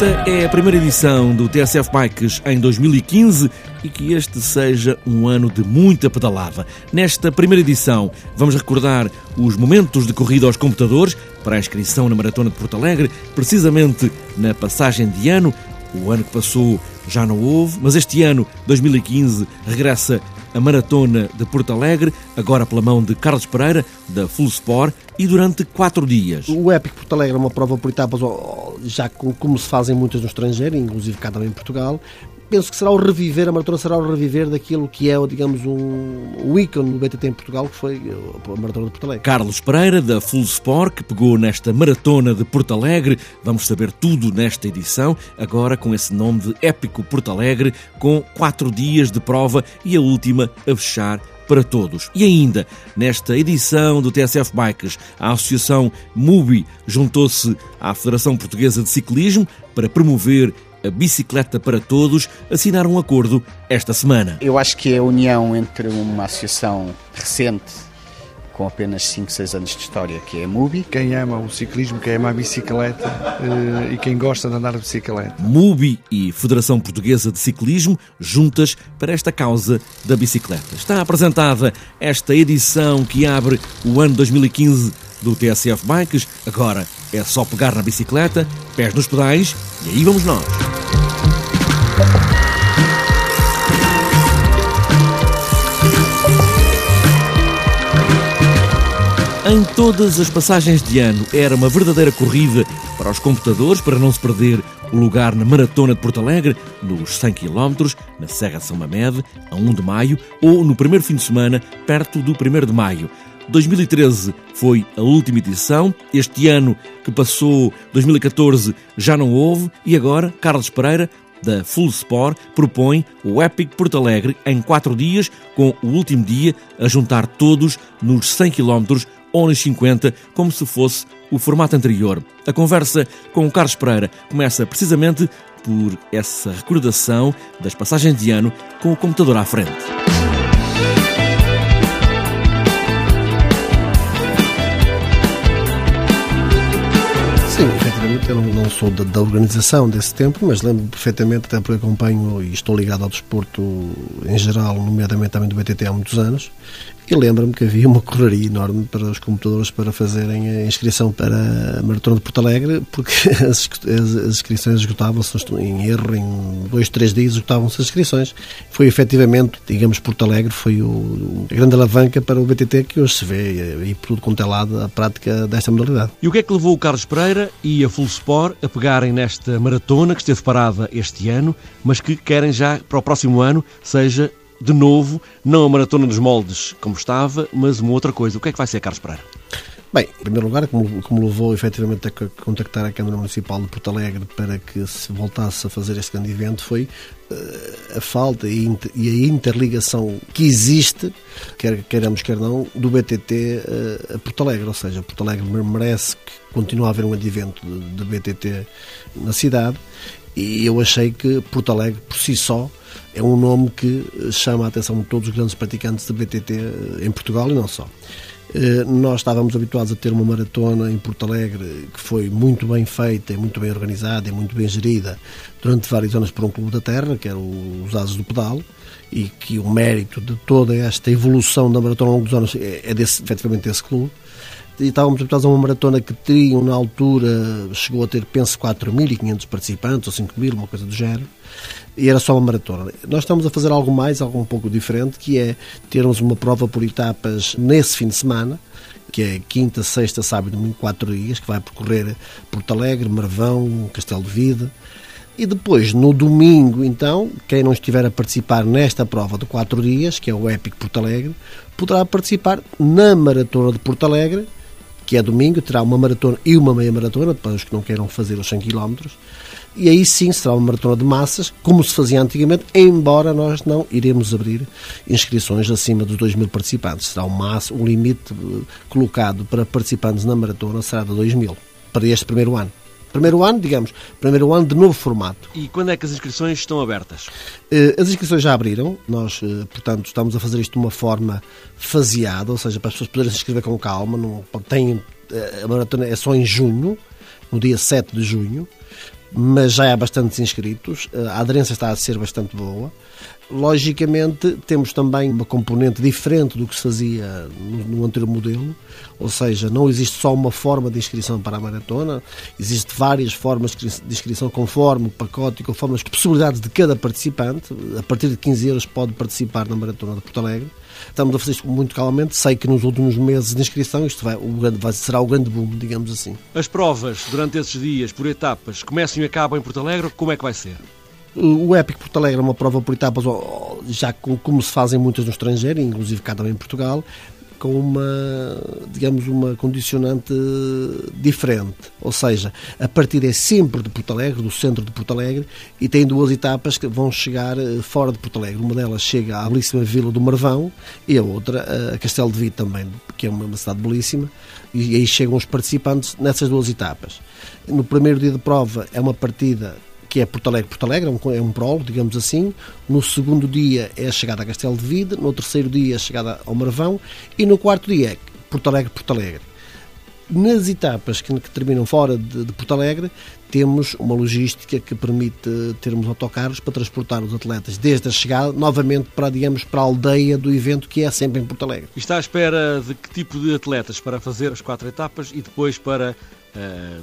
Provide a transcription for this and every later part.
Esta é a primeira edição do TSF Bikes em 2015 e que este seja um ano de muita pedalada. Nesta primeira edição, vamos recordar os momentos de corrida aos computadores para a inscrição na Maratona de Porto Alegre, precisamente na passagem de ano. O ano que passou já não houve, mas este ano, 2015, regressa a Maratona de Porto Alegre, agora pela mão de Carlos Pereira, da Full Sport, e durante quatro dias. O Épico Porto Alegre é uma prova por etapas, já como se fazem muitas no estrangeiro, inclusive cá também em Portugal, penso que será o reviver, a maratona será o reviver daquilo que é, digamos, um, ícone do BTT em Portugal, que foi a maratona de Porto Alegre. Carlos Pereira, da Full Sport, que pegou nesta maratona de Porto Alegre. Vamos saber tudo nesta edição, agora com esse nome de Épico Porto Alegre, com quatro dias de prova e a última a fechar para todos. E ainda, nesta edição do TSF Bikes, a Associação MUBI juntou-se à Federação Portuguesa de Ciclismo para promover a Bicicleta para Todos assinaram um acordo esta semana. Eu acho que é a união entre uma associação recente com apenas 5, 6 anos de história, que é a MUBI. Quem ama o ciclismo, quem ama a bicicleta eh, e quem gosta de andar de bicicleta. MUBI e Federação Portuguesa de Ciclismo juntas para esta causa da bicicleta. Está apresentada esta edição que abre o ano 2015 do TSF Bikes. Agora é só pegar na bicicleta, pés nos pedais e aí vamos nós. Em todas as passagens de ano era uma verdadeira corrida para os computadores para não se perder o lugar na Maratona de Porto Alegre, nos 100 km, na Serra de São Mamede, a 1 de maio, ou no primeiro fim de semana, perto do 1 de maio. 2013 foi a última edição. Este ano que passou, 2014, já não houve. E agora, Carlos Pereira, da Full Sport, propõe o Epic Porto Alegre em quatro dias, com o último dia a juntar todos nos 100 km ou nos 50, como se fosse o formato anterior. A conversa com o Carlos Pereira começa precisamente por essa recordação das passagens de ano com o computador à frente. Efetivamente eu não, não sou da, da, organização desse tempo, mas lembro perfeitamente, até porque acompanho e estou ligado ao desporto em geral, nomeadamente também do BTT há muitos anos, e lembro-me que havia uma correria enorme para os computadores para fazerem a inscrição para a Maratona de Porto Alegre, porque as, as, inscrições esgotavam-se em erro, em dois, três dias esgotavam-se as inscrições. Foi efetivamente, digamos, Porto Alegre foi o, a grande alavanca para o BTT que hoje se vê e por tudo quanto é lado a prática desta modalidade. E o que é que levou o Carlos Pereira e a Full Sport a pegarem nesta maratona que esteve parada este ano, mas que querem já para o próximo ano seja de novo, não a maratona dos moldes como estava, mas uma outra coisa. O que é que vai ser, Carlos Pereira? Bem, em primeiro lugar, como, como levou efetivamente a contactar a Câmara Municipal de Porto Alegre para que se voltasse a fazer este grande evento foi uh, a falta e, e, a interligação que existe, quer queiramos, quer não, do BTT uh, eh, a Porto Alegre. Ou seja, Porto Alegre merece que continue a haver um evento de, de BTT na cidade e eu achei que Porto Alegre, por si só, é um nome que chama a atenção de todos os grandes praticantes de BTT eh, em Portugal e não só. Eh, nós estávamos habituados a ter uma maratona em Porto Alegre que foi muito bem feita, muito bem organizada e muito bem gerida durante várias anos por um clube da terra, que era os Ases do Pedal, e que o mérito de toda esta evolução da maratona ao longo dos anos é, é desse, efetivamente desse clube e estávamos habituados a uma maratona que tinham, na altura, chegou a ter, penso, 4.500 participantes ou 5.000, uma coisa do género, e era só uma maratona. Nós estamos a fazer algo mais, algo um pouco diferente, que é termos uma prova por etapas nesse fim de semana, que é quinta, sexta, sábado domingo, quatro dias, que vai percorrer Porto Alegre, Marvão, Castelo de Vida. E depois, no domingo, então, quem não estiver a participar nesta prova de quatro dias, que é o Épico Porto Alegre, poderá participar na Maratona de Porto Alegre, que é domingo, terá uma maratona e uma meia maratona, para os que não queiram fazer os 100 km. E aí sim será uma maratona de massas, como se fazia antigamente, embora nós não iremos abrir inscrições acima dos 2 mil participantes. Será o, máximo, o limite eh, colocado para participantes na maratona será de 2 mil, para este primeiro ano. Primeiro ano, digamos, primeiro ano de novo formato. E quando é que as inscrições estão abertas? Eh, as inscrições já abriram, nós, eh, portanto, estamos a fazer isto de uma forma faseada, ou seja, para as pessoas poderem se inscrever com calma. Não, tem, eh, a maratona é só em junho, no dia 7 de junho. Mas já há bastantes inscritos, a aderência está a ser bastante boa. Logicamente, temos também uma componente diferente do que se fazia no, no, anterior modelo, ou seja, não existe só uma forma de inscrição para a maratona, existem várias formas de inscrição conforme o pacote e conforme as possibilidades de cada participante. A partir de 15 euros pode participar na maratona de Porto Alegre. Estamos a fazer isto muito calmamente. Sei que nos últimos meses de inscrição isto vai, o grande, vai, será o grande boom, digamos assim. As provas durante esses dias, por etapas, começam e acabam em Porto Alegre. Como é que vai ser? O Epic Porto Alegre é uma prova por etapas, já como se fazem muitas no estrangeiro, inclusive cá também em Portugal, com uma, digamos, uma condicionante diferente. Ou seja, a partida é sempre de Porto Alegre, do centro de Porto Alegre, e tem duas etapas que vão chegar eh, fora de Porto Alegre. Uma delas chega à belíssima Vila do Marvão e a outra a Castelo de Vito também, que é uma cidade belíssima, e aí chegam os participantes nessas duas etapas. No primeiro dia de prova é uma partida que é Porto Alegre, Porto Alegre, é um, é prólogo, digamos assim. No segundo dia é a chegada a Castelo de Vide, no terceiro dia é a chegada ao Marvão e no quarto dia é Porto Alegre, Porto Alegre. Nas etapas que, que terminam fora de, de, Porto Alegre, temos uma logística que permite termos autocarros para transportar os atletas desde a chegada novamente para, digamos, para a aldeia do evento que é sempre em Porto Alegre. E está à espera de que tipo de atletas para fazer as quatro etapas e depois para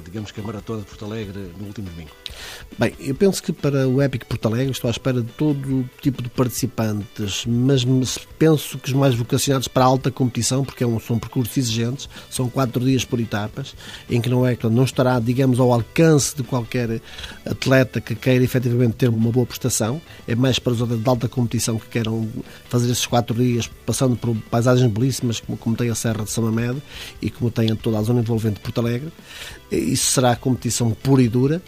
Digamos que a Maratona de Porto Alegre no último domingo? Bem, eu penso que para o Epic Porto Alegre estou à espera de todo tipo de participantes, mas penso que os mais vocacionados para a alta competição, porque é são percursos exigentes, são quatro dias por etapas, em que não é não estará, digamos, ao alcance de qualquer atleta que queira efetivamente ter uma boa prestação, é mais para os de alta competição que queiram fazer esses quatro dias, passando por paisagens belíssimas, como, como tem a Serra de Samamed e como tem toda a zona envolvente de Porto Alegre isso será competição pura e dura.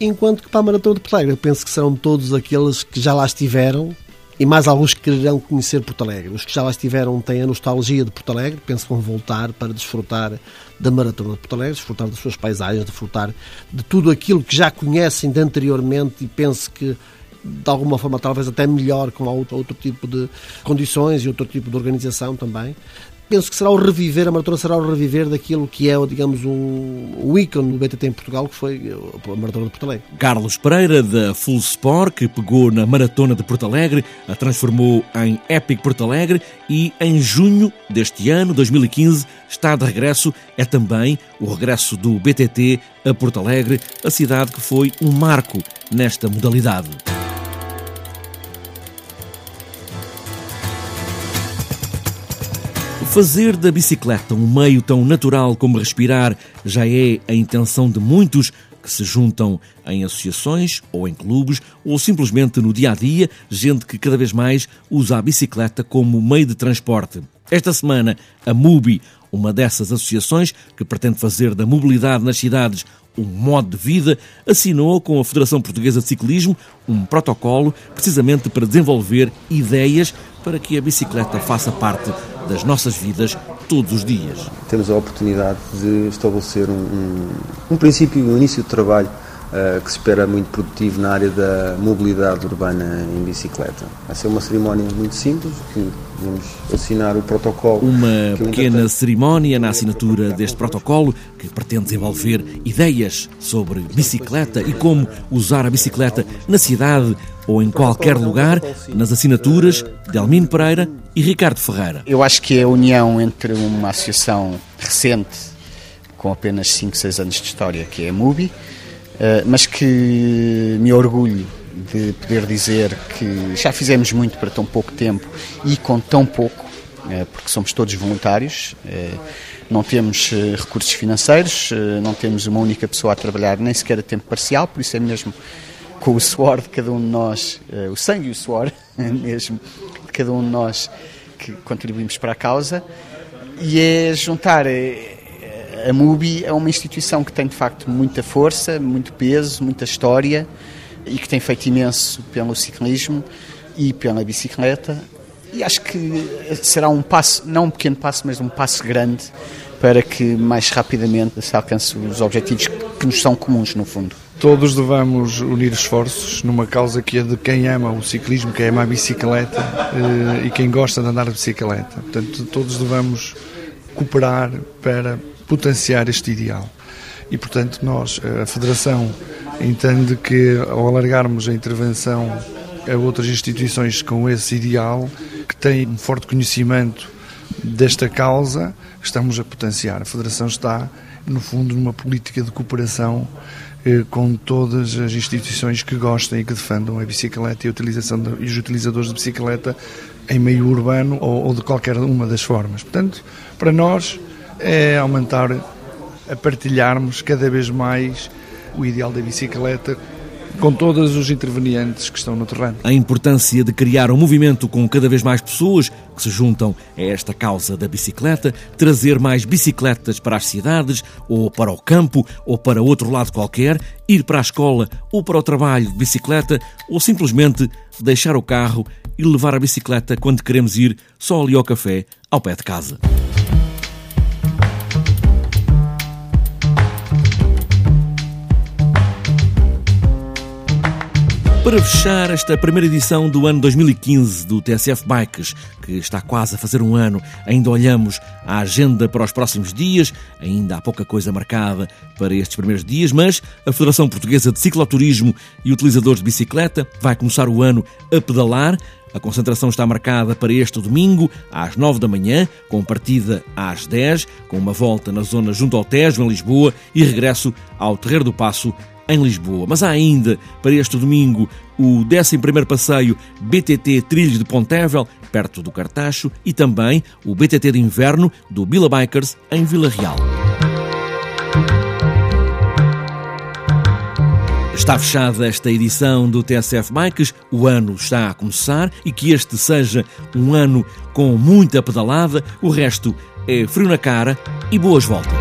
Enquanto que para a Maratona de Porto Alegre, eu penso que serão todos aqueles que já lá estiveram e mais alguns que quererão conhecer Porto Alegre. Os que já lá estiveram têm a nostalgia de Porto Alegre, penso que vão voltar para desfrutar da Maratona de Porto Alegre, desfrutar das suas paisagens, desfrutar de tudo aquilo que já conhecem de anteriormente e penso que de alguma forma talvez até melhor com outro, outro tipo de condições e outro tipo de organização também penso que será o reviver, a maratona será o reviver daquilo que é, digamos, um, o ícone do BTT em Portugal, que foi a maratona de Porto Alegre. Carlos Pereira, da Full Sport, que pegou na maratona de Porto Alegre, a transformou em Epic Porto Alegre e em junho deste ano, 2015, está de regresso. É também o regresso do BTT a Porto Alegre, a cidade que foi um marco nesta modalidade. Fazer da bicicleta um meio tão natural como respirar já é a intenção de muitos que se juntam em associações ou em clubes ou simplesmente no dia a dia, gente que cada vez mais usa a bicicleta como meio de transporte. Esta semana, a MUBI, uma dessas associações que pretende fazer da mobilidade nas cidades um modo de vida, assinou com a Federação Portuguesa de Ciclismo um protocolo precisamente para desenvolver ideias para que a bicicleta faça parte das nossas vidas todos os dias. Temos a oportunidade de estabelecer um, um, um princípio, um início de trabalho uh, que se espera muito produtivo na área da mobilidade urbana em bicicleta. Vai ser uma cerimónia muito simples, que vamos assinar o protocolo. Uma pequena cerimónia na assinatura deste protocolo que pretende desenvolver ideias sobre bicicleta e como usar a bicicleta na cidade ou em qualquer lugar, nas assinaturas de Almino Pereira e Ricardo Ferreira. Eu acho que a união entre uma associação recente, com apenas 5, 6 anos de história, que é a MUBI, eh, mas que me orgulho de poder dizer que já fizemos muito para tão pouco tempo e com tão pouco, eh, porque somos todos voluntários, eh, não temos recursos financeiros, não temos uma única pessoa a trabalhar nem sequer a tempo parcial, por isso é mesmo com o suor de cada um de nós, o sangue e o suor mesmo de cada um de nós que contribuímos para a causa, e é juntar a MUBI é uma instituição que tem de facto muita força, muito peso, muita história e que tem feito imenso pelo ciclismo e pela bicicleta. E acho que será um passo, não um pequeno passo, mas um passo grande para que mais rapidamente se alcance os objetivos que nos são comuns, no fundo. Todos devemos unir esforços numa causa que é de quem ama o ciclismo, quem ama a bicicleta eh, e quem gosta de andar de bicicleta. Portanto, todos devemos cooperar para potenciar este ideal. E, portanto, nós, a Federação entende que ao alargarmos a intervenção a outras instituições com esse ideal, que têm um forte conhecimento desta causa, estamos a potenciar. A Federação está, no fundo, numa política de cooperação eh, com todas as instituições que gostem e que defendam a bicicleta e, a utilização de, e os utilizadores de bicicleta em meio urbano ou, ou de qualquer uma das formas. Portanto, para nós é aumentar a partilharmos cada vez mais o ideal da bicicleta com todos os intervenientes que estão no terreno. A importância de criar um movimento com cada vez mais pessoas que se juntam a esta causa da bicicleta, trazer mais bicicletas para as cidades, ou para o campo, ou para outro lado qualquer, ir para a escola ou para o trabalho de bicicleta, ou simplesmente deixar o carro e levar a bicicleta quando queremos ir só ali ao café, ao pé de casa. Para fechar esta primeira edição do ano 2015 do TSF Bikes, que está quase a fazer um ano, ainda olhamos a agenda para os próximos dias, ainda há pouca coisa marcada para estes primeiros dias, mas a Federação Portuguesa de Cicloturismo e Utilizadores de Bicicleta vai começar o ano a pedalar. A concentração está marcada para este domingo, às 9 da manhã, com partida às 10, com uma volta na zona junto ao Tejo, em Lisboa, e regresso ao Terreiro do Passo, em Lisboa. Mas há ainda, para este domingo, o 11 passeio BTT Trilhos de Pontevel, perto do Cartacho, e também o BTT de Inverno do Bila Bikers, em Vila Real. Está fechada esta edição do TSF Bikes, o ano está a começar e que este seja um ano com muita pedalada, o resto é frio na cara e boas voltas.